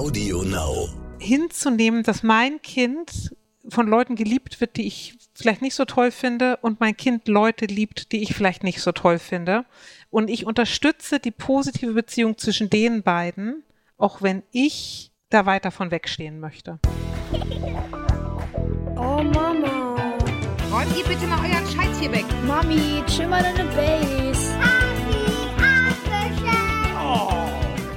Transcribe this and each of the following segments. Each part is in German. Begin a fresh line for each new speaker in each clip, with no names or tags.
Audio Now.
hinzunehmen, dass mein Kind von Leuten geliebt wird, die ich vielleicht nicht so toll finde und mein Kind Leute liebt, die ich vielleicht nicht so toll finde. Und ich unterstütze die positive Beziehung zwischen den beiden, auch wenn ich da weiter von wegstehen möchte.
Oh Mama.
Räumt ihr bitte mal euren Scheiß hier weg.
Mami, chill mal deine Base.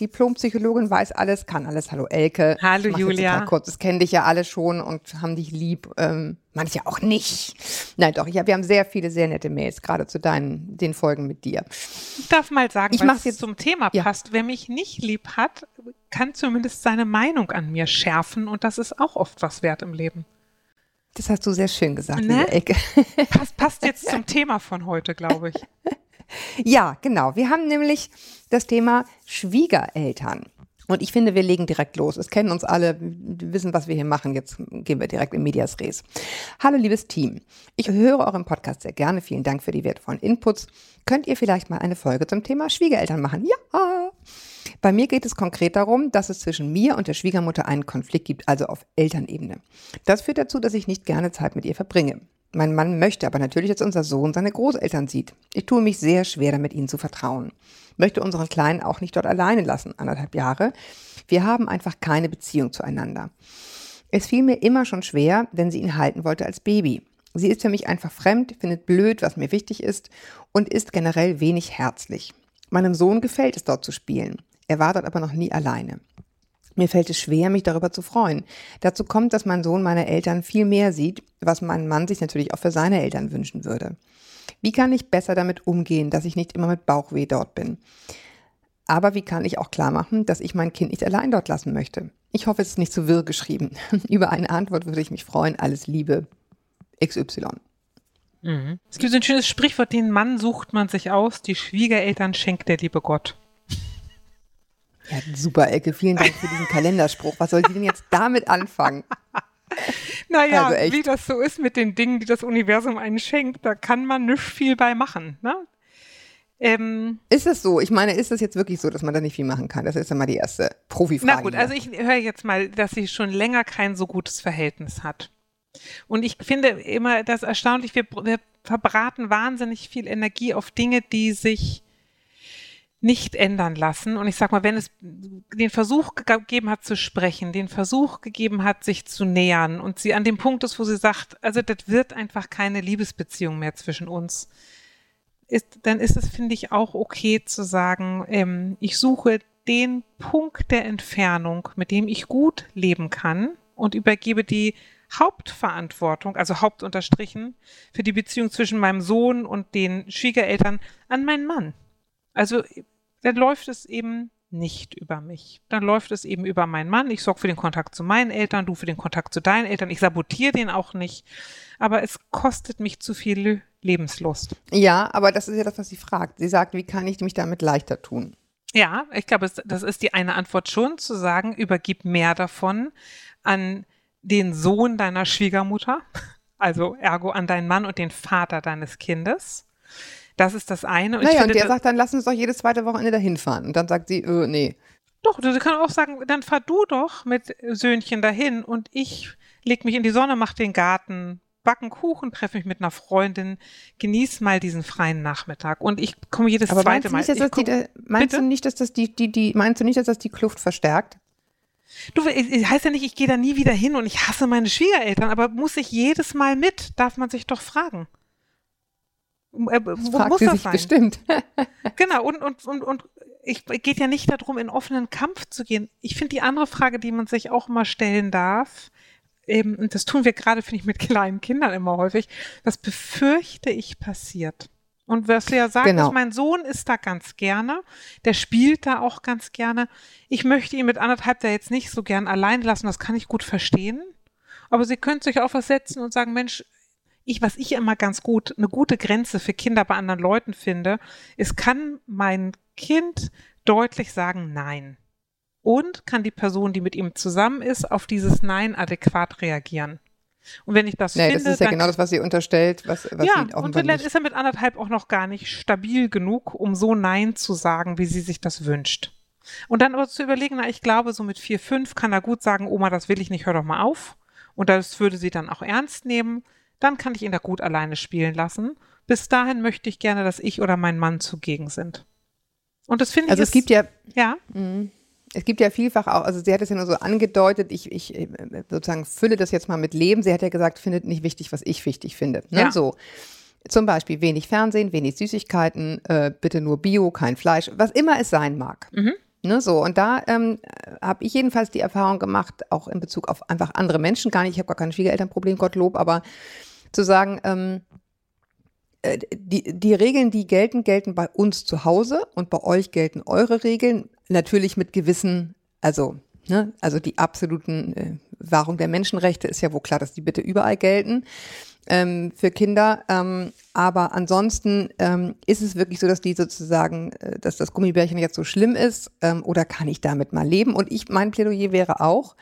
Diplompsychologin weiß alles, kann alles. Hallo Elke.
Hallo, Julia.
Kurz, das kennen dich ja alle schon und haben dich lieb. Ähm, manche auch nicht. Nein, doch, hab, wir haben sehr viele, sehr nette Mails, gerade zu deinen, den Folgen mit dir.
Ich darf mal sagen,
Ich
es
jetzt-
zum Thema
Ja.
passt. Wer mich nicht lieb hat, kann zumindest seine Meinung an mir schärfen und das ist auch oft was wert im Leben.
Das hast du sehr schön gesagt,
Ne?
liebe Elke.
Passt, passt jetzt zum Thema von heute, glaube ich.
Ja, genau. Wir haben nämlich das Thema Schwiegereltern. Und ich finde, wir legen direkt los. Es kennen uns alle, wissen, was wir hier machen. Jetzt gehen wir direkt in Medias Res. Hallo, liebes Team. Ich höre euren Podcast sehr gerne. Vielen Dank für die wertvollen Inputs. Könnt ihr vielleicht mal eine Folge zum Thema Schwiegereltern machen? Ja. Bei mir geht es konkret darum, dass es zwischen mir und der Schwiegermutter einen Konflikt gibt, also auf Elternebene. Das führt dazu, dass ich nicht gerne Zeit mit ihr verbringe. Mein Mann möchte aber natürlich, dass unser Sohn seine Großeltern sieht. Ich tue mich sehr schwer damit, ihnen zu vertrauen. Möchte unseren Kleinen auch nicht dort alleine lassen, anderthalb Jahre. Wir haben einfach keine Beziehung zueinander. Es fiel mir immer schon schwer, wenn sie ihn halten wollte als Baby. Sie ist für mich einfach fremd, findet blöd, was mir wichtig ist und ist generell wenig herzlich. Meinem Sohn gefällt es dort zu spielen. Er war dort aber noch nie alleine. Mir fällt es schwer, mich darüber zu freuen. Dazu kommt, dass mein Sohn meine Eltern viel mehr sieht, was mein Mann sich natürlich auch für seine Eltern wünschen würde. Wie kann ich besser damit umgehen, dass ich nicht immer mit Bauchweh dort bin? Aber wie kann ich auch klar machen, dass ich mein Kind nicht allein dort lassen möchte? Ich hoffe, es ist nicht zu wirr geschrieben. Über eine Antwort würde ich mich freuen. Alles Liebe. XY.
Es gibt so ein schönes Sprichwort, den Mann sucht man sich aus, die Schwiegereltern schenkt der liebe Gott.
Ja, super, Elke. Vielen Dank für diesen Kalenderspruch. Was soll sie denn jetzt damit anfangen?
Naja,
Also
wie das so ist mit den Dingen, die das Universum einen schenkt, da kann man nicht viel bei machen. Ne? Ähm,
Ist es so? Ich meine, ist es jetzt wirklich so, dass man da nicht viel machen kann? Das ist ja mal die erste Profifrage.
na gut, also ich höre jetzt mal, dass sie schon länger kein so gutes Verhältnis hat. Und ich finde immer das erstaunlich, wir, wir verbraten wahnsinnig viel Energie auf Dinge, die sich nicht ändern lassen. Und ich sag mal, wenn es den Versuch ge- gegeben hat zu sprechen, den Versuch gegeben hat, sich zu nähern und sie an dem Punkt ist, wo sie sagt, also das wird einfach keine Liebesbeziehung mehr zwischen uns, ist, dann ist es, finde ich, auch okay zu sagen, ähm, ich suche den Punkt der Entfernung, mit dem ich gut leben kann und übergebe die Hauptverantwortung, also Hauptunterstrichen, für die Beziehung zwischen meinem Sohn und den Schwiegereltern an meinen Mann. Also dann läuft es eben nicht über mich. Dann läuft es eben über meinen Mann. Ich sorge für den Kontakt zu meinen Eltern, du für den Kontakt zu deinen Eltern. Ich sabotiere den auch nicht. Aber es kostet mich zu viel Lebenslust.
ja, aber das ist ja das, was sie fragt. Sie sagt, wie kann ich mich damit leichter tun?
Ja, ich glaube, das ist die eine Antwort schon, zu sagen, übergib mehr davon an den Sohn deiner Schwiegermutter, also ergo an deinen Mann und den Vater deines Kindes. Das ist das eine. Und
naja, und
finde,
der
das-
sagt, dann lass uns doch jedes zweite Wochenende dahin fahren. Und dann sagt sie, äh, nee.
Doch, du kannst auch sagen, dann fahr du doch mit Söhnchen dahin und ich leg mich in die Sonne, mach den Garten, backen Kuchen, treffe mich mit einer Freundin, genieß mal diesen freien Nachmittag und ich komme jedes
Aber
zweite
meinst
Mal.
nicht, das die,
komm-
meinst
Bitte?
du nicht, dass das die, die, die, meinst du nicht, dass das die Kluft verstärkt?
Du, es heißt ja nicht, ich gehe da nie wieder hin und ich hasse meine Schwiegereltern, aber muss ich jedes Mal mit? Darf man sich doch fragen. Äh, wo
Fragt
muss
sie
das
sich
sein?
bestimmt.
Genau, und, und, und, und ich geht ja nicht darum, in offenen Kampf zu gehen. Ich finde die andere Frage, die man sich auch mal stellen darf, eben, und das tun wir gerade, finde ich, mit kleinen Kindern immer häufig, was befürchte ich passiert? Und was du ja sagst,
Genau.
mein Sohn ist da ganz gerne, der spielt da auch ganz gerne. Ich möchte ihn mit anderthalb da jetzt nicht so gern allein lassen, das kann ich gut verstehen. Aber sie können sich auch was setzen und sagen, Mensch, ich, was ich immer ganz gut, eine gute Grenze für Kinder bei anderen Leuten finde, ist, kann mein Kind deutlich sagen, nein. und kann die Person, die mit ihm zusammen ist, auf dieses Nein adäquat reagieren. Und wenn ich das
Nee,
finde,
das ist ja genau das, was sie unterstellt, was, was
ja,
sie
und vielleicht ist er mit anderthalb auch noch gar nicht stabil genug, um so Nein zu sagen, wie sie sich das wünscht. Und dann aber zu überlegen, na, ich glaube, so mit vier, fünf kann er gut sagen, Oma, das will ich nicht, hör doch mal auf. Und das würde sie dann auch ernst nehmen. Dann kann ich ihn da gut alleine spielen lassen. Bis dahin möchte ich gerne, dass ich oder mein Mann zugegen sind. Und das finde ich
Also es gibt ja,
ja,
es gibt ja vielfach auch, also sie hat es ja nur so angedeutet, ich, ich äh, sozusagen fülle das jetzt mal mit Leben. Sie hat ja gesagt, findet nicht wichtig, was ich wichtig finde. Ne?
Ja.
So. Zum Beispiel wenig Fernsehen, wenig Süßigkeiten, äh, bitte nur Bio, kein Fleisch, was immer es sein mag.
Mhm.
Ne, so, und da ähm, habe ich jedenfalls die Erfahrung gemacht, auch in Bezug auf einfach andere Menschen, gar nicht, ich habe gar kein Schwiegerelternproblem, Gottlob, aber zu sagen, ähm, äh, die, die Regeln, die gelten, gelten bei uns zu Hause und bei euch gelten eure Regeln, natürlich mit gewissen, also, ne, also die absoluten äh, Wahrung der Menschenrechte ist ja wohl klar, dass die bitte überall gelten ähm, für Kinder. Ähm, aber ansonsten ähm, ist es wirklich so, dass die sozusagen, äh, dass das Gummibärchen jetzt so schlimm ist ähm, oder kann ich damit mal leben? Und ich, mein Plädoyer wäre auch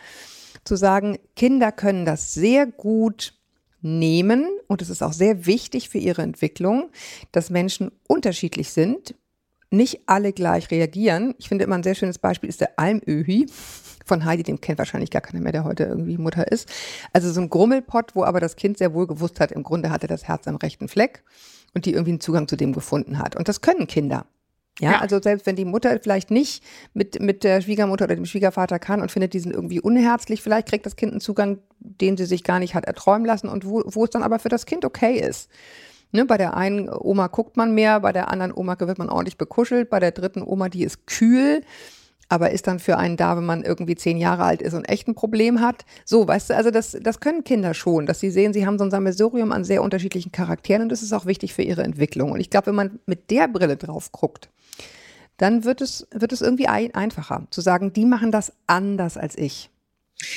zu sagen, Kinder können das sehr gut nehmen und es ist auch sehr wichtig für ihre Entwicklung, dass Menschen unterschiedlich sind, nicht alle gleich reagieren. Ich finde immer ein sehr schönes Beispiel ist der Almöhi von Heidi, den kennt wahrscheinlich gar keiner mehr, der heute irgendwie Mutter ist. Also so ein Grummelpott, wo aber das Kind sehr wohl gewusst hat, im Grunde hatte das Herz am rechten Fleck und die irgendwie einen Zugang zu dem gefunden hat. Und das können Kinder. Ja,
Ja.
also selbst wenn die Mutter vielleicht nicht mit, mit der Schwiegermutter oder dem Schwiegervater kann und findet diesen irgendwie unherzlich, vielleicht kriegt das Kind einen Zugang, den sie sich gar nicht hat erträumen lassen und wo, wo es dann aber für das Kind okay ist. Ne, bei der einen Oma guckt man mehr, bei der anderen Oma wird man ordentlich bekuschelt, bei der dritten Oma, die ist kühl, aber ist dann für einen da, wenn man irgendwie zehn Jahre alt ist und echt ein Problem hat. So, weißt du, also das, das können Kinder schon, dass sie sehen, sie haben so ein Sammelsurium an sehr unterschiedlichen Charakteren und das ist auch wichtig für ihre Entwicklung. Und ich glaube, wenn man mit der Brille drauf guckt, dann wird es, wird es irgendwie ein, einfacher zu sagen, die machen das anders als ich.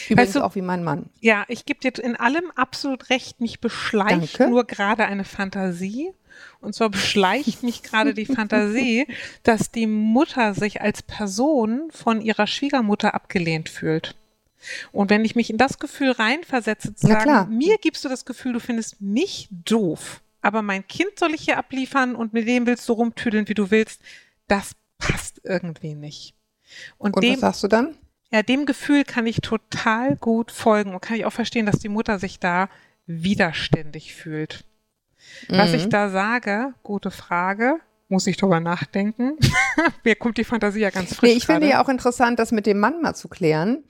Übrigens
Weißt du-
auch wie mein Mann.
Ja, ich gebe dir in allem absolut recht. Mich beschleicht
Danke.
nur gerade eine Fantasie. Und zwar beschleicht mich gerade die Fantasie, dass die Mutter sich als Person von ihrer Schwiegermutter abgelehnt fühlt. Und wenn ich mich in das Gefühl reinversetze, zu sagen, mir gibst du das Gefühl, du findest mich doof, aber mein Kind soll ich hier abliefern und mit dem willst du rumtüdeln, wie du willst, das passt irgendwie nicht. Und,
Und
dem,
was sagst du dann?
Ja, dem Gefühl kann ich total gut folgen und kann ich auch verstehen, dass die Mutter sich da widerständig fühlt. Was
Mhm.
ich da sage, gute Frage, muss ich drüber nachdenken. Mir kommt die Fantasie ja ganz frisch
Nee, ich finde ja auch interessant, das mit dem Mann mal zu klären,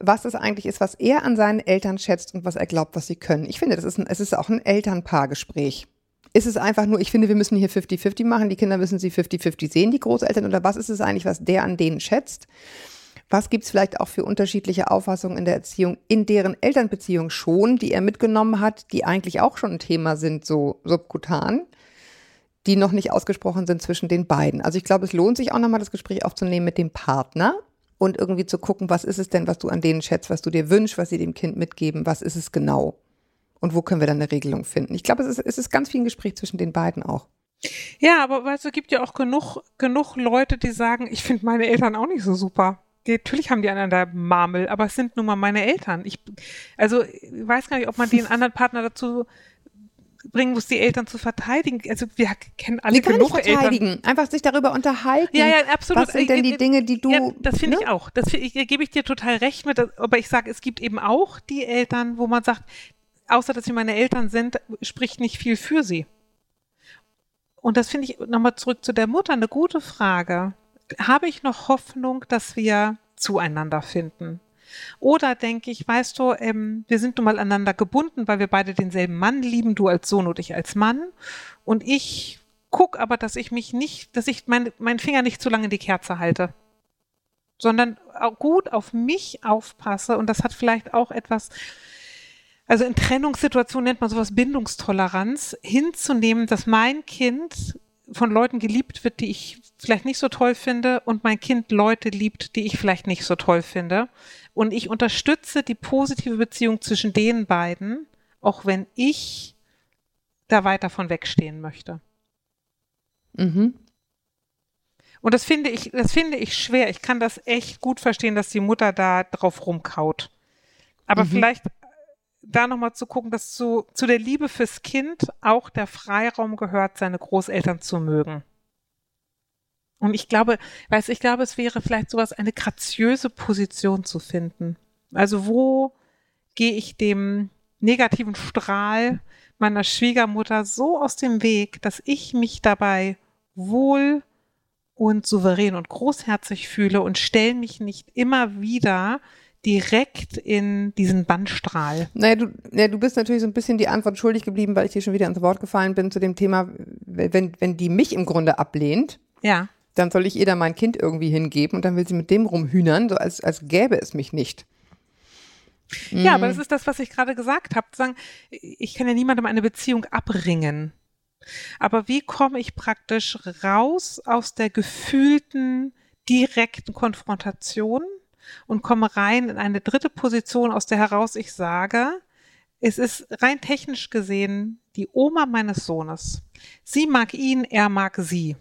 was es eigentlich ist, was er an seinen Eltern schätzt und was er glaubt, was sie können. Ich finde, das ist ein, es ist auch ein Elternpaargespräch. Ist es einfach nur, ich finde, wir müssen hier 50-50 machen, die Kinder müssen sie 50-50 sehen, die Großeltern, oder was ist es eigentlich, was der an denen schätzt? Was gibt es vielleicht auch für unterschiedliche Auffassungen in der Erziehung, in deren Elternbeziehung schon, die er mitgenommen hat, die eigentlich auch schon ein Thema sind, so subkutan, die noch nicht ausgesprochen sind zwischen den beiden. Also ich glaube, es lohnt sich auch nochmal das Gespräch aufzunehmen mit dem Partner und irgendwie zu gucken, was ist es denn, was du an denen schätzt, was du dir wünschst, was sie dem Kind mitgeben, was ist es genau? Und wo können wir dann eine Regelung finden? Ich glaube, es ist, es ist ganz viel ein Gespräch zwischen den beiden auch.
Ja, aber weißt du, es gibt ja auch genug, genug Leute, die sagen, ich finde meine Eltern auch nicht so super. Natürlich haben die einander Marmel, aber es sind nun mal meine Eltern. Ich, also, ich weiß gar nicht, ob man den anderen Partner dazu bringen muss, die Eltern zu verteidigen. Also, wir kennen alle
Sie kann nicht
genug Eltern.
verteidigen, einfach sich darüber unterhalten.
Ja, ja, absolut.
Was sind denn die Dinge, die du.
Ja, das finde
ne?
ich auch. Das ich, gebe ich dir total recht mit. Aber ich sage, es gibt eben auch die Eltern, wo man sagt, außer dass sie meine Eltern sind, spricht nicht viel für sie. Und das finde ich nochmal zurück zu der Mutter eine gute Frage. Habe ich noch Hoffnung, dass wir zueinander finden? Oder denke ich, weißt du, ähm, wir sind nun mal aneinander gebunden, weil wir beide denselben Mann lieben, du als Sohn und ich als Mann. Und ich guck aber, dass ich mich nicht, dass ich mein, meinen Finger nicht zu lange in die Kerze halte, sondern gut auf mich aufpasse. Und das hat vielleicht auch etwas, also in Trennungssituationen nennt man sowas Bindungstoleranz, hinzunehmen, dass mein Kind von Leuten geliebt wird, die ich vielleicht nicht so toll finde und mein Kind Leute liebt, die ich vielleicht nicht so toll finde. Und ich unterstütze die positive Beziehung zwischen den beiden, auch wenn ich da weit davon wegstehen möchte.
Mhm.
Und das finde ich, das finde ich schwer. Ich kann das echt gut verstehen, dass die Mutter da drauf rumkaut. Aber
Mhm.
vielleicht da nochmal zu gucken, dass zu, zu der Liebe fürs Kind auch der Freiraum gehört, seine Großeltern zu mögen. Und ich glaube, weiß, ich glaube, es wäre vielleicht sowas, eine graziöse Position zu finden. Also wo gehe ich dem negativen Strahl meiner Schwiegermutter so aus dem Weg, dass ich mich dabei wohl und souverän und großherzig fühle und stelle mich nicht immer wieder direkt in diesen Bandstrahl.
Naja, du, ja, du bist natürlich so ein bisschen die Antwort schuldig geblieben, weil ich dir schon wieder ins Wort gefallen bin zu dem Thema, wenn, wenn die mich im Grunde ablehnt,
Ja.
dann soll ich ihr da mein Kind irgendwie hingeben und dann will sie mit dem rumhühnern, so als, als gäbe es mich nicht.
Ja, aber das ist das, was ich gerade gesagt habe. Sagen, ich kann ja niemandem eine Beziehung abringen. Aber wie komme ich praktisch raus aus der gefühlten, direkten Konfrontation und komme rein in eine dritte Position, aus der heraus ich sage, es ist rein technisch gesehen die Oma meines Sohnes. Sie mag ihn, er mag sie.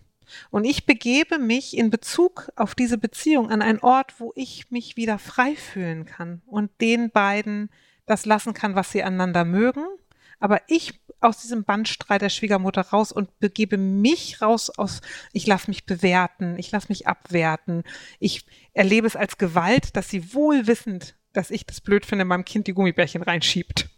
Und ich begebe mich in Bezug auf diese Beziehung an einen Ort, wo ich mich wieder frei fühlen kann und den beiden das lassen kann, was sie einander mögen. Aber ich aus diesem Bandstreit der Schwiegermutter raus und begebe mich raus aus, ich lasse mich bewerten, ich lasse mich abwerten, ich erlebe es als Gewalt, dass sie wohl wissend, dass ich das blöd finde, meinem Kind die Gummibärchen reinschiebt.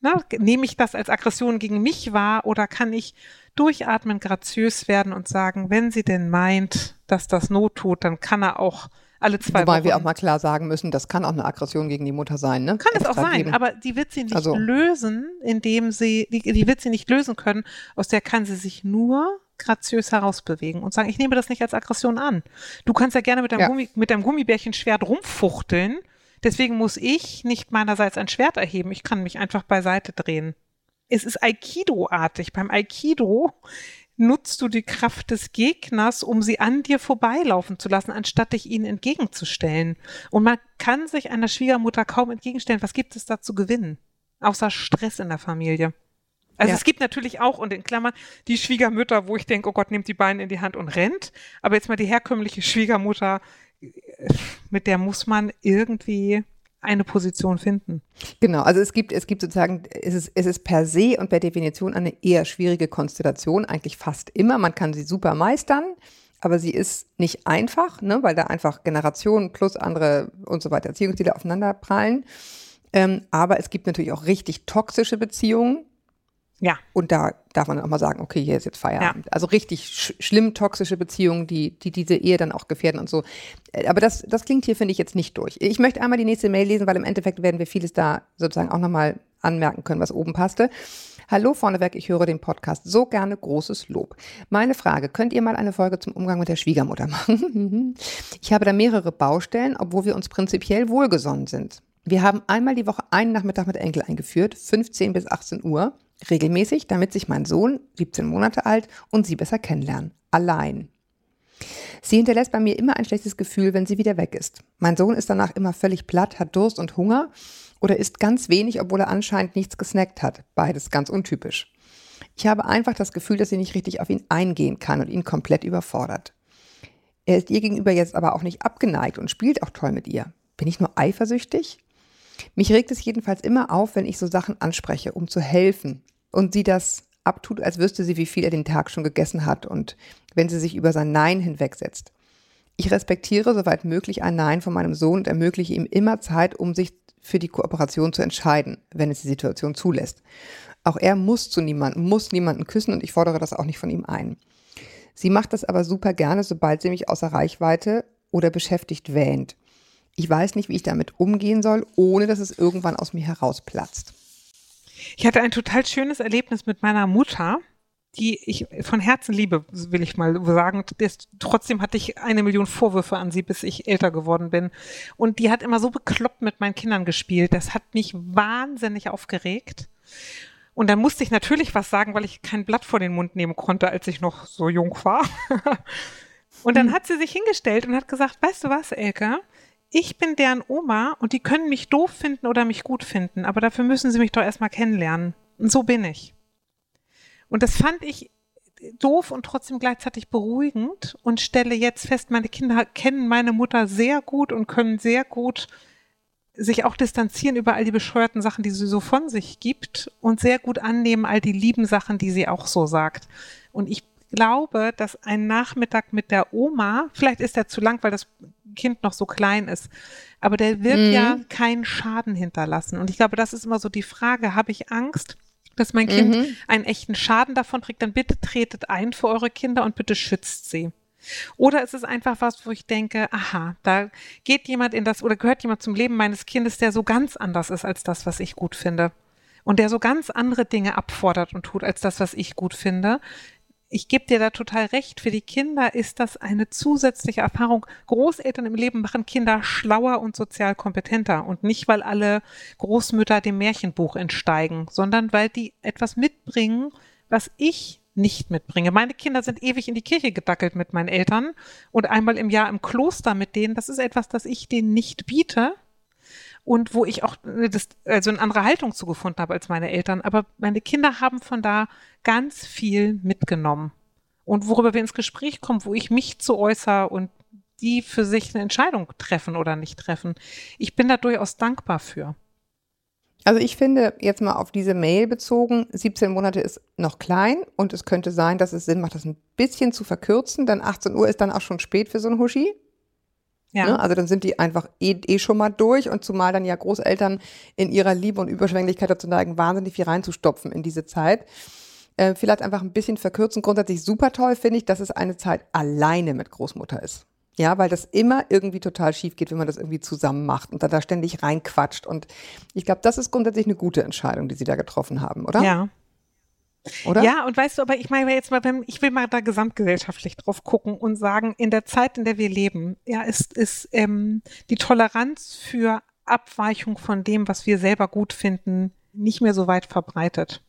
Na, nehme ich das als Aggression gegen mich wahr oder kann ich durchatmen, graziös werden und sagen, wenn sie denn meint, dass das Not tut, dann kann er auch alle zwei
Wobei
Wochen.
wir auch mal klar sagen müssen, das kann auch eine Aggression gegen die Mutter sein. Ne?
kann es auch sein,
geben.
aber die wird sie nicht
Also-
lösen, indem sie, die, die wird sie nicht lösen können, aus der kann sie sich nur graziös herausbewegen und sagen, ich nehme das nicht als Aggression an. Du kannst ja gerne mit deinem,
Ja.
Gummi, mit deinem Gummibärchenschwert rumfuchteln, deswegen muss ich nicht meinerseits ein Schwert erheben, ich kann mich einfach beiseite drehen. Es ist Aikido-artig. Beim Aikido nutzt du die Kraft des Gegners, um sie an dir vorbeilaufen zu lassen, anstatt dich ihnen entgegenzustellen. Und man kann sich einer Schwiegermutter kaum entgegenstellen. Was gibt es da zu gewinnen? Außer Stress in der Familie. Also
Ja.
es gibt natürlich auch, und in Klammern, die Schwiegermütter, wo ich denke, oh Gott, nimmt die Beine in die Hand und rennt. Aber jetzt mal die herkömmliche Schwiegermutter, äh, mit der muss man irgendwie eine Position finden.
Genau, also es gibt, es gibt sozusagen, es ist, es ist per se und per Definition eine eher schwierige Konstellation, eigentlich fast immer. Man kann sie super meistern, aber sie ist nicht einfach, ne, weil da einfach Generationen plus andere und so weiter Erziehungsstile aufeinander prallen. Ähm, aber es gibt natürlich auch richtig toxische Beziehungen.
Ja.
Und da darf man auch mal sagen, okay, hier ist jetzt Feierabend. Also richtig sch schlimm toxische Beziehungen, die, die diese Ehe dann auch gefährden und so. Äh, Aber das, das klingt hier, finde ich, jetzt nicht durch. Ich möchte einmal die nächste Mail lesen, weil im Endeffekt werden wir vieles da sozusagen auch nochmal anmerken können, was oben passte. Hallo vorneweg, ich höre den Podcast so gerne, großes Lob. Meine Frage, könnt ihr mal eine Folge zum Umgang mit der Schwiegermutter machen? ich habe da mehrere Baustellen, obwohl wir uns prinzipiell wohlgesonnen sind. Wir haben einmal die Woche einen Nachmittag mit Enkel eingeführt, 15 bis 18 Uhr, regelmäßig, damit sich mein Sohn, 17 Monate alt, und sie besser kennenlernen. Allein. Sie hinterlässt bei mir immer ein schlechtes Gefühl, wenn sie wieder weg ist. Mein Sohn ist danach immer völlig platt, hat Durst und Hunger oder isst ganz wenig, obwohl er anscheinend nichts gesnackt hat. Beides ganz untypisch. Ich habe einfach das Gefühl, dass sie nicht richtig auf ihn eingehen kann und ihn komplett überfordert. Er ist ihr gegenüber jetzt aber auch nicht abgeneigt und spielt auch toll mit ihr. Bin ich nur eifersüchtig? Mich regt es jedenfalls immer auf, wenn ich so Sachen anspreche, um zu helfen und sie das abtut, als wüsste sie, wie viel er den Tag schon gegessen hat und wenn sie sich über sein Nein hinwegsetzt. Ich respektiere soweit möglich ein Nein von meinem Sohn und ermögliche ihm immer Zeit, um sich für die Kooperation zu entscheiden, wenn es die Situation zulässt. Auch er muss zu niemandem, muss niemanden küssen und ich fordere das auch nicht von ihm ein. Sie macht das aber super gerne, sobald sie mich außer Reichweite oder beschäftigt wähnt. Ich weiß nicht, wie ich damit umgehen soll, ohne dass es irgendwann aus mir herausplatzt.
Ich hatte ein total schönes Erlebnis mit meiner Mutter, die ich von Herzen liebe, will ich mal sagen. Trotzdem hatte ich eine Million Vorwürfe an sie, bis ich älter geworden bin. Und die hat immer so bekloppt mit meinen Kindern gespielt. Das hat mich wahnsinnig aufgeregt. Und dann musste ich natürlich was sagen, weil ich kein Blatt vor den Mund nehmen konnte, als ich noch so jung war. und dann hat sie sich hingestellt und hat gesagt, weißt du was, Elke? Ich bin deren Oma und die können mich doof finden oder mich gut finden, aber dafür müssen sie mich doch erstmal kennenlernen. Und so bin ich. Und das fand ich doof und trotzdem gleichzeitig beruhigend und stelle jetzt fest, meine Kinder kennen meine Mutter sehr gut und können sehr gut sich auch distanzieren über all die bescheuerten Sachen, die sie so von sich gibt und sehr gut annehmen all die lieben Sachen, die sie auch so sagt. Und ich glaube, dass ein Nachmittag mit der Oma, vielleicht ist der zu lang, weil das Kind noch so klein ist, aber der wird
Mhm.
ja keinen Schaden hinterlassen. Und ich glaube, das ist immer so die Frage, habe ich Angst, dass mein Kind
Mhm.
einen echten Schaden davon trägt, dann bitte tretet ein für eure Kinder und bitte schützt sie. Oder ist es einfach was, wo ich denke, aha, da geht jemand in das oder gehört jemand zum Leben meines Kindes, der so ganz anders ist als das, was ich gut finde. Und der so ganz andere Dinge abfordert und tut als das, was ich gut finde. Ich gebe dir da total recht. Für die Kinder ist das eine zusätzliche Erfahrung. Großeltern im Leben machen Kinder schlauer und sozial kompetenter. Und nicht, weil alle Großmütter dem Märchenbuch entsteigen, sondern weil die etwas mitbringen, was ich nicht mitbringe. Meine Kinder sind ewig in die Kirche gedackelt mit meinen Eltern und einmal im Jahr im Kloster mit denen. Das ist etwas, das ich denen nicht biete und wo ich auch äh, das, also eine andere Haltung zu gefunden habe als meine Eltern. Aber meine Kinder haben von da ganz viel mitgenommen. Und worüber wir ins Gespräch kommen, wo ich mich zu äußere und die für sich eine Entscheidung treffen oder nicht treffen. Ich bin da durchaus dankbar für.
Also ich finde jetzt mal auf diese Mail bezogen, 17 Monate ist noch klein und es könnte sein, dass es Sinn macht, das ein bisschen zu verkürzen, denn 18 Uhr ist dann auch schon spät für so ein Huschi.
Ja.
Ne? Also dann sind die einfach eh, eh schon mal durch und zumal dann ja Großeltern in ihrer Liebe und Überschwänglichkeit dazu neigen, wahnsinnig viel reinzustopfen in diese Zeit. Äh, vielleicht einfach ein bisschen verkürzen. Grundsätzlich super toll finde ich, dass es eine Zeit alleine mit Großmutter ist. Ja, weil das immer irgendwie total schief geht, wenn man das irgendwie zusammen macht und dann da ständig reinquatscht. Und ich glaube, das ist grundsätzlich eine gute Entscheidung, die Sie da getroffen haben, oder?
Ja.
Oder?
Ja, und weißt du, aber ich meine jetzt mal, ich will mal da gesamtgesellschaftlich drauf gucken und sagen, in der Zeit, in der wir leben, ja, ist, ist ähm, die Toleranz für Abweichung von dem, was wir selber gut finden, nicht mehr so weit verbreitet.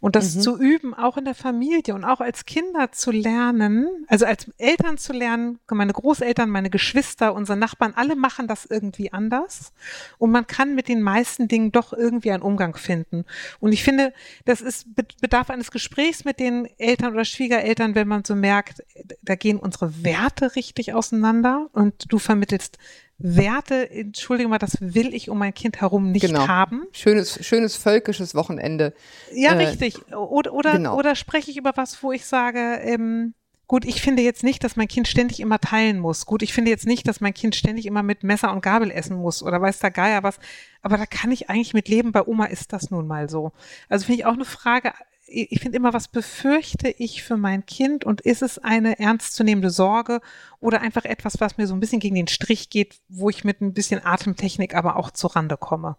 Und das
Mhm.
zu üben, auch in der Familie und auch als Kinder zu lernen, also als Eltern zu lernen, meine Großeltern, meine Geschwister, unsere Nachbarn, alle machen das irgendwie anders. Und man kann mit den meisten Dingen doch irgendwie einen Umgang finden. Und ich finde, das ist, be- bedarf eines Gesprächs mit den Eltern oder Schwiegereltern, wenn man so merkt, da gehen unsere Werte richtig auseinander und du vermittelst Werte, entschuldige mal, das will ich um mein Kind herum nicht
Genau.
haben.
Schönes, schönes völkisches Wochenende.
Ja,
Äh,
richtig. Oder, oder,
genau.
oder spreche ich über was, wo ich sage, ähm, gut, ich finde jetzt nicht, dass mein Kind ständig immer teilen muss. Gut, ich finde jetzt nicht, dass mein Kind ständig immer mit Messer und Gabel essen muss oder weiß der Geier was. Aber da kann ich eigentlich mit leben. Bei Oma ist das nun mal so. Also finde ich auch eine Frage. Ich finde immer, was befürchte ich für mein Kind und ist es eine ernstzunehmende Sorge oder einfach etwas, was mir so ein bisschen gegen den Strich geht, wo ich mit ein bisschen Atemtechnik aber auch zur Rande komme?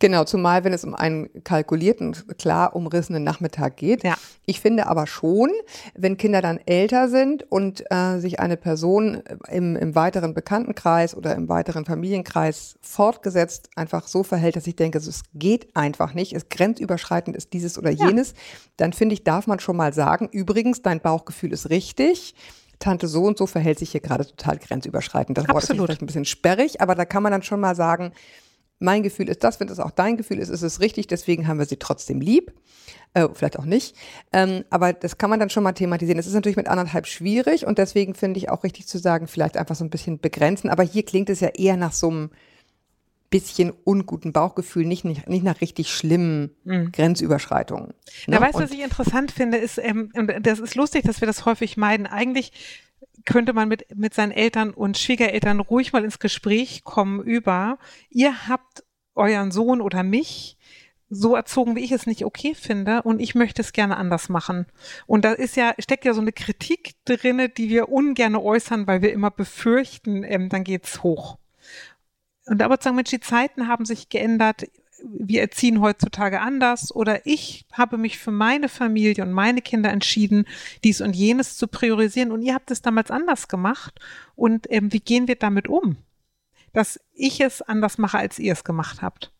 Genau, zumal wenn es um einen kalkulierten, klar umrissenen Nachmittag geht.
Ja.
Ich finde aber schon, wenn Kinder dann älter sind und äh, sich eine Person im, im weiteren Bekanntenkreis oder im weiteren Familienkreis fortgesetzt einfach so verhält, dass ich denke, es geht einfach nicht, es grenzüberschreitend ist dieses oder
Ja.
jenes, dann finde ich, darf man schon mal sagen, übrigens, dein Bauchgefühl ist richtig. Tante so und so verhält sich hier gerade total grenzüberschreitend. Das Wort ist
Absolut.
vielleicht ein bisschen sperrig, aber da kann man dann schon mal sagen, mein Gefühl ist das, wenn das auch dein Gefühl ist, ist es richtig, deswegen haben wir sie trotzdem lieb. Äh, vielleicht auch nicht. Ähm, aber das kann man dann schon mal thematisieren. Das ist natürlich mit anderthalb schwierig und deswegen finde ich auch richtig zu sagen, vielleicht einfach so ein bisschen begrenzen. Aber hier klingt es ja eher nach so einem bisschen unguten Bauchgefühl, nicht, nicht, nicht nach richtig schlimmen Grenzüberschreitungen.
Na,
Ne?
weißt du, was ich interessant finde, ist, ähm, und das ist lustig, dass wir das häufig meiden. Eigentlich könnte man mit, mit seinen Eltern und Schwiegereltern ruhig mal ins Gespräch kommen über, ihr habt euren Sohn oder mich so erzogen, wie ich es nicht okay finde und ich möchte es gerne anders machen. Und da ist ja, steckt ja so eine Kritik drinne, die wir ungern äußern, weil wir immer befürchten, ähm, dann geht's hoch. Und aber sagen, Mensch, die Zeiten haben sich geändert, wir erziehen heutzutage anders oder ich habe mich für meine Familie und meine Kinder entschieden, dies und jenes zu priorisieren und ihr habt es damals anders gemacht und ähm, wie gehen wir damit um, dass ich es anders mache, als ihr es gemacht habt.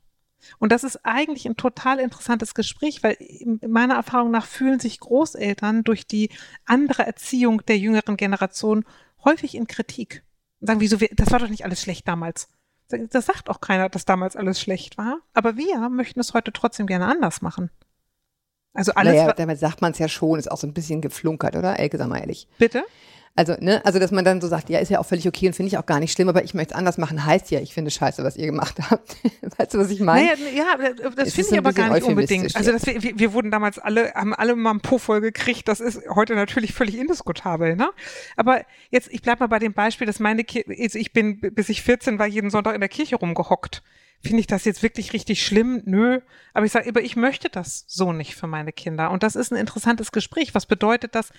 Und das ist eigentlich ein total interessantes Gespräch, weil in meiner Erfahrung nach fühlen sich Großeltern durch die andere Erziehung der jüngeren Generation häufig in Kritik. Und sagen, wieso, das war doch nicht alles schlecht damals. Das sagt auch keiner, dass damals alles schlecht war. Aber wir möchten es heute trotzdem gerne anders machen. Also alles,
naja, damit sagt man es ja schon, ist auch so ein bisschen geflunkert, oder? Elke, sag mal ehrlich.
bitte?
Also, ne, also dass man dann so sagt, ja, ist ja auch völlig okay und finde ich auch gar nicht schlimm, aber ich möchte es anders machen, heißt ja, ich finde scheiße, was ihr gemacht habt. weißt du, was ich meine?
Naja, ja, das- finde ich
ein
aber gar nicht unbedingt. Also das, wir, wir wurden damals alle, haben alle mal einen Po voll gekriegt. Das ist heute natürlich völlig indiskutabel, ne? Aber jetzt, ich bleib mal bei dem Beispiel, dass meine Ki also ich bin, bis ich 14 war, jeden Sonntag in der Kirche rumgehockt. Finde ich das jetzt wirklich richtig schlimm? Nö. Aber ich sage, aber ich möchte das so nicht für meine Kinder. Und das ist ein interessantes Gespräch. Was bedeutet das?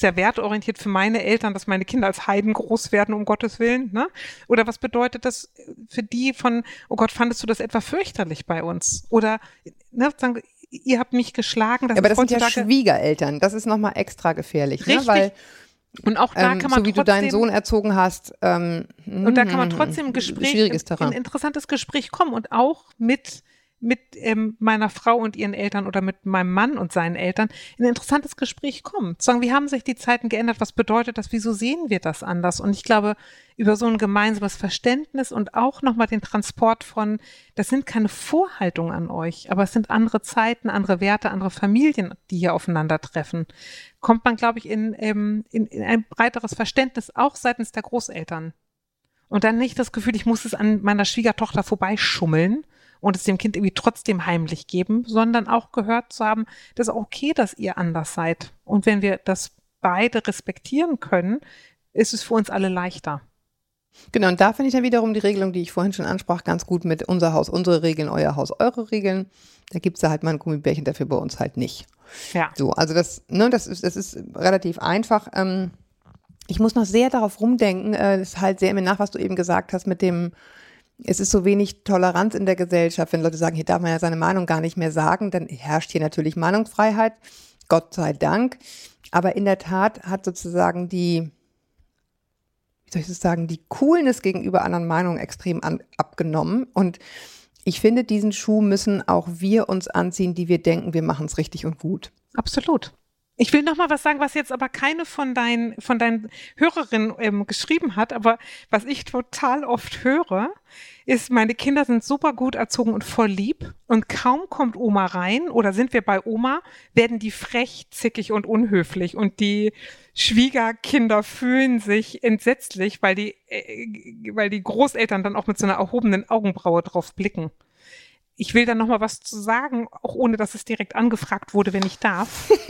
Ja wertorientiert für meine Eltern, dass meine Kinder als Heiden groß werden, um Gottes Willen, ne? Oder was bedeutet das für die von, oh Gott, fandest du das etwa fürchterlich bei uns? Oder, ne, sagen, ihr habt mich geschlagen, das
aber
ist
das sind ja Schwiegereltern, das ist nochmal extra gefährlich, ne?
Richtig.
weil
und auch da
ähm,
kann man
so wie du
trotzdem,
deinen Sohn erzogen hast, ähm,
Und da kann man
mm,
trotzdem ein Gespräch,
schwieriges
ein interessantes Gespräch kommen und auch mit mit ähm, meiner Frau und ihren Eltern oder mit meinem Mann und seinen Eltern in ein interessantes Gespräch kommen. Zu sagen, wie haben sich die Zeiten geändert? Was bedeutet das? Wieso sehen wir das anders? Und ich glaube, über so ein gemeinsames Verständnis und auch nochmal den Transport von, das sind keine Vorhaltungen an euch, aber es sind andere Zeiten, andere Werte, andere Familien, die hier aufeinandertreffen, kommt man, glaube ich, in, ähm, in, in ein breiteres Verständnis auch seitens der Großeltern. Und dann nicht das Gefühl, ich muss es an meiner Schwiegertochter vorbeischummeln und es dem Kind irgendwie trotzdem heimlich geben, sondern auch gehört zu haben, das ist okay, dass ihr anders seid. Und wenn wir das beide respektieren können, ist es für uns alle leichter.
Genau, und da finde ich dann wiederum die Regelung, die ich vorhin schon ansprach, ganz gut mit unser Haus, unsere Regeln, euer Haus, eure Regeln. Da gibt es da halt mal ein Gummibärchen, dafür bei uns halt nicht.
Ja.
So, also das, ne, das ist, das ist relativ einfach. Ähm, ich muss noch sehr darauf rumdenken, äh, das ist halt sehr mir nach, was du eben gesagt hast, mit dem, es ist so wenig Toleranz in der Gesellschaft, wenn Leute sagen, hier darf man ja seine Meinung gar nicht mehr sagen, dann herrscht hier natürlich Meinungsfreiheit, Gott sei Dank. Aber in der Tat hat sozusagen die, wie soll ich das sagen, die Coolness gegenüber anderen Meinungen extrem an, abgenommen. Und ich finde, diesen Schuh müssen auch wir uns anziehen, die wir denken, wir machen es richtig und gut.
Absolut. Ich will noch mal was sagen, was jetzt aber keine von deinen, von deinen Hörerinnen ähm, geschrieben hat, aber was ich total oft höre, ist, meine Kinder sind super gut erzogen und voll lieb und kaum kommt Oma rein oder sind wir bei Oma, werden die frech, zickig und unhöflich und die Schwiegerkinder fühlen sich entsetzlich, weil die, äh, weil die Großeltern dann auch mit so einer erhobenen Augenbraue drauf blicken. Ich will da noch mal was zu sagen, auch ohne dass es direkt angefragt wurde, wenn ich darf.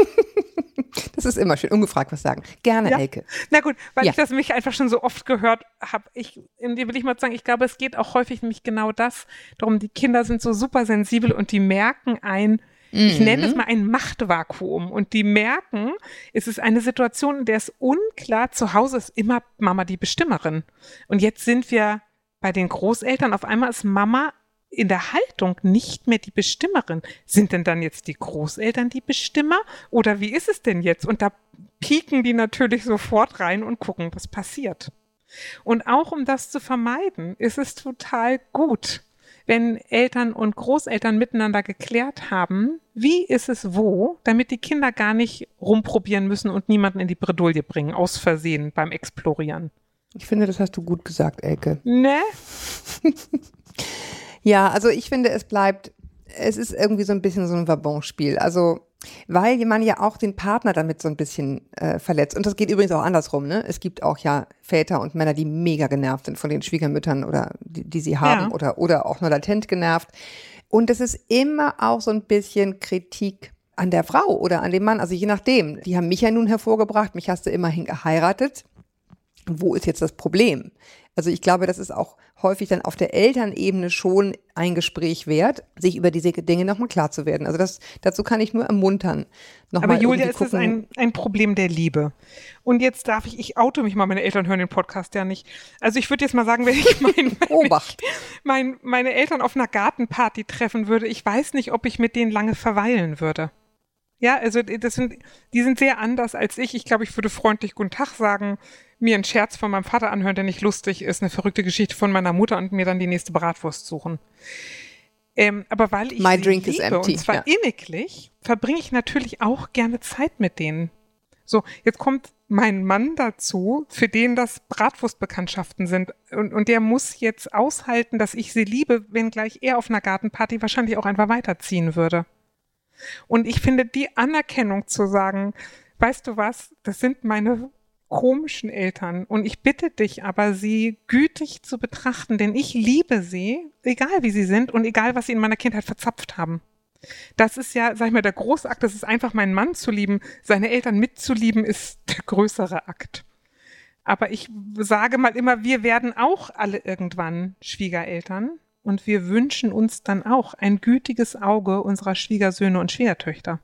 Das ist immer schön, ungefragt was sagen. Gerne,
Ja.
Elke.
Na gut, weil
Ja.
ich das mich einfach schon so oft gehört habe. Ich, in dem will ich mal sagen, ich glaube, es geht auch häufig nämlich genau das. Darum, die Kinder sind so super sensibel und die merken ein, ich nenne es mal ein Machtvakuum. Und die merken, es ist eine Situation, in der es unklar, zu Hause ist immer Mama die Bestimmerin. Und jetzt sind wir bei den Großeltern. Auf einmal ist Mama in der Haltung nicht mehr die Bestimmerin. Sind denn dann jetzt die Großeltern die Bestimmer? Oder wie ist es denn jetzt? Und da pieken die natürlich sofort rein und gucken, was passiert. Und auch um das zu vermeiden, ist es total gut, wenn Eltern und Großeltern miteinander geklärt haben, wie ist es wo, damit die Kinder gar nicht rumprobieren müssen und niemanden in die Bredouille bringen, aus Versehen beim Explorieren.
Ich finde, das hast du gut gesagt, Elke.
Ne?
Ja, also ich finde, es bleibt, es ist irgendwie so ein bisschen so ein Wabonspiel. Also, weil man ja auch den Partner damit so ein bisschen äh, verletzt. Und das geht übrigens auch andersrum, ne? Es gibt auch ja Väter und Männer, die mega genervt sind von den Schwiegermüttern oder die, die sie haben
Ja.
oder, oder auch nur latent genervt. Und es ist immer auch so ein bisschen Kritik an der Frau oder an dem Mann, also je nachdem. Die haben mich ja nun hervorgebracht, mich hast du immerhin geheiratet. Wo ist jetzt das Problem? Also ich glaube, das ist auch häufig dann auf der Elternebene schon ein Gespräch wert, sich über diese Dinge nochmal klar zu werden. Also das, dazu kann ich nur ermuntern. Noch
Aber Julia, es ist ein, ein Problem der Liebe. Und jetzt darf ich, ich auto mich mal, meine Eltern hören den Podcast ja nicht. Also ich würde jetzt mal sagen, wenn ich mein,
Obacht.
mein, meine Eltern auf einer Gartenparty treffen würde, ich weiß nicht, ob ich mit denen lange verweilen würde. Ja, also das sind, die sind sehr anders als ich. Ich glaube, ich würde freundlich Guten Tag sagen, mir einen Scherz von meinem Vater anhören, der nicht lustig ist, eine verrückte Geschichte von meiner Mutter und mir dann die nächste Bratwurst suchen. Ähm, aber weil ich
My
sie
drink is
liebe,
empty,
und zwar
ja.
inniglich, verbringe ich natürlich auch gerne Zeit mit denen. So, jetzt kommt mein Mann dazu, für den das Bratwurstbekanntschaften sind. Und, und der muss jetzt aushalten, dass ich sie liebe, wenngleich er auf einer Gartenparty wahrscheinlich auch einfach weiterziehen würde. Und ich finde die Anerkennung zu sagen, weißt du was, das sind meine komischen Eltern und ich bitte dich aber, sie gütig zu betrachten, denn ich liebe sie, egal wie sie sind und egal, was sie in meiner Kindheit verzapft haben. Das ist ja, sag ich mal, der große Akt, das ist einfach meinen Mann zu lieben. Seine Eltern mitzulieben ist der größere Akt. Aber ich sage mal immer, wir werden auch alle irgendwann Schwiegereltern und wir wünschen uns dann auch ein gütiges Auge unserer Schwiegersöhne und Schwiegertöchter.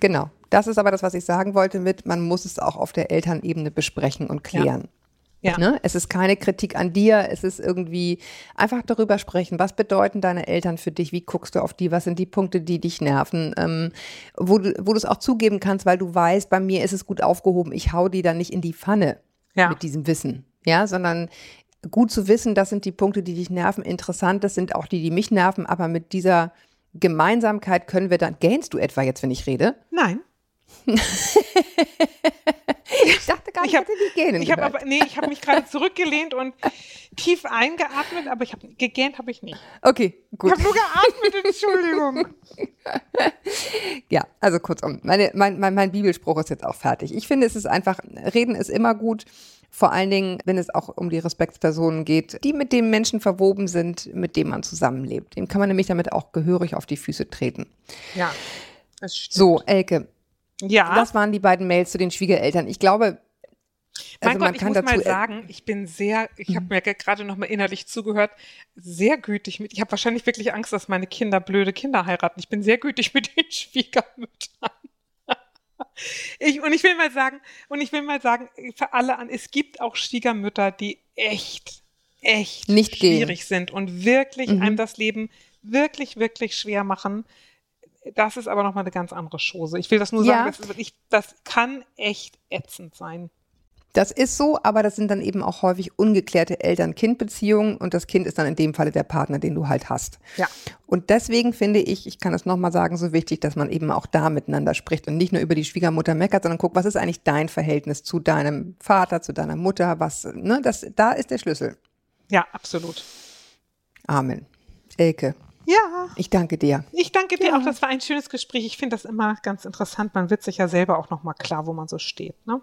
Genau. Das ist aber das, was ich sagen wollte mit, man muss es auch auf der Elternebene besprechen und klären.
Ja.
Ne? Es ist keine Kritik an dir, es ist irgendwie einfach darüber sprechen. Was bedeuten deine Eltern für dich? Wie guckst du auf die? Was sind die Punkte, die dich nerven? Ähm, wo du, wo du es auch zugeben kannst, weil du weißt, bei mir ist es gut aufgehoben. Ich hau die dann nicht in die Pfanne
Ja.
mit diesem Wissen. Ja, sondern gut zu wissen, das sind die Punkte, die dich nerven. Interessant, das sind auch die, die mich nerven. Aber mit dieser Gemeinsamkeit können wir dann, gähnst du etwa jetzt, wenn ich rede?
Nein.
Ich dachte gar nicht,
Ich hab-
hätte die Gähnen
Ich habe aber, nee, ich habe mich gerade zurückgelehnt und tief eingeatmet, aber ich habe gegähnt habe ich nicht.
Okay, gut.
Ich habe nur geatmet, Entschuldigung.
Ja, also kurzum, meine, mein, mein, mein Bibelspruch ist jetzt auch fertig. Ich finde, es ist einfach, Reden ist immer gut, vor allen Dingen, wenn es auch um die Respektspersonen geht, die mit dem Menschen verwoben sind, mit dem man zusammenlebt. Dem kann man nämlich damit auch gehörig auf die Füße treten.
Ja, das stimmt.
So, Elke,
ja.
das waren die beiden Mails zu den Schwiegereltern. Ich glaube, also
mein
man
Gott, ich
kann
muss
dazu Mhm.
mal sagen, ich bin sehr, ich habe mir gerade noch mal innerlich zugehört, sehr gütig mit. Ich habe wahrscheinlich wirklich Angst, dass meine Kinder blöde Kinder heiraten. Ich bin sehr gütig mit den Schwiegermüttern. Ich, und ich will mal sagen, und ich will mal sagen, für alle an, es gibt auch Schwiegermütter, die echt, echt
Nicht gehen.
schwierig sind und wirklich
Mhm.
einem das Leben wirklich, wirklich schwer machen. Das ist aber nochmal eine ganz andere Chose. Ich will das nur
Ja.
sagen, das, ist wirklich, das kann echt ätzend sein.
Das ist so, aber das sind dann eben auch häufig ungeklärte Eltern-Kind-Beziehungen und das Kind ist dann in dem Falle der Partner, den du halt hast.
Ja.
Und deswegen finde ich, ich kann es nochmal sagen, so wichtig, dass man eben auch da miteinander spricht und nicht nur über die Schwiegermutter meckert, sondern guckt, was ist eigentlich dein Verhältnis zu deinem Vater, zu deiner Mutter, was, ne, das, da ist der Schlüssel.
Ja, absolut.
Amen. Elke,
Ja,
ich danke dir.
ich danke dir auch. Das war ein schönes Gespräch. Ich finde das immer ganz interessant. Man wird sich ja selber auch nochmal klar, wo man so steht. Ne?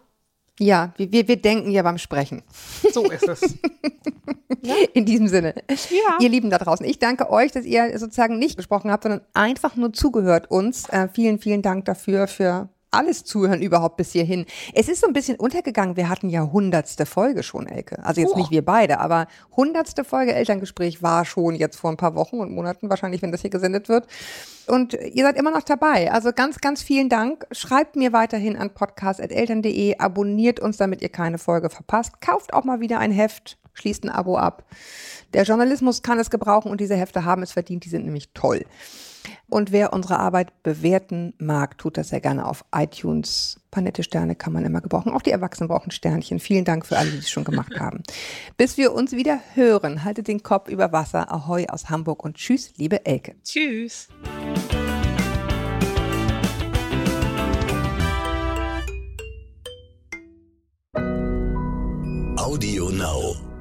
Ja, wir, wir, wir denken ja beim Sprechen.
So ist es.
In diesem Sinne.
Ja.
Ihr Lieben da draußen, ich danke euch, dass ihr sozusagen nicht gesprochen habt, sondern einfach nur zugehört uns. Äh, vielen, vielen Dank dafür, für alles Zuhören überhaupt bis hierhin. Es ist so ein bisschen untergegangen. Wir hatten ja hundertste Folge schon, Elke. Also jetzt
Oh.
nicht wir beide, aber hundertste Folge Elterngespräch war schon jetzt vor ein paar Wochen und Monaten wahrscheinlich, wenn das hier gesendet wird. Und ihr seid immer noch dabei. Also ganz, ganz vielen Dank. Schreibt mir weiterhin an podcast.eltern.de. Abonniert uns, damit ihr keine Folge verpasst. Kauft auch mal wieder ein Heft. Schließt ein Abo ab. Der Journalismus kann es gebrauchen und diese Hefte haben es verdient. Die sind nämlich toll. Und wer unsere Arbeit bewerten mag, tut das sehr gerne auf iTunes. Ein paar nette Sterne kann man immer gebrauchen. Auch die Erwachsenen brauchen Sternchen. Vielen Dank für alle, die es schon gemacht haben. Bis wir uns wieder hören, haltet den Kopf über Wasser. Ahoi aus Hamburg und tschüss, liebe Elke.
Tschüss.
Audio Now.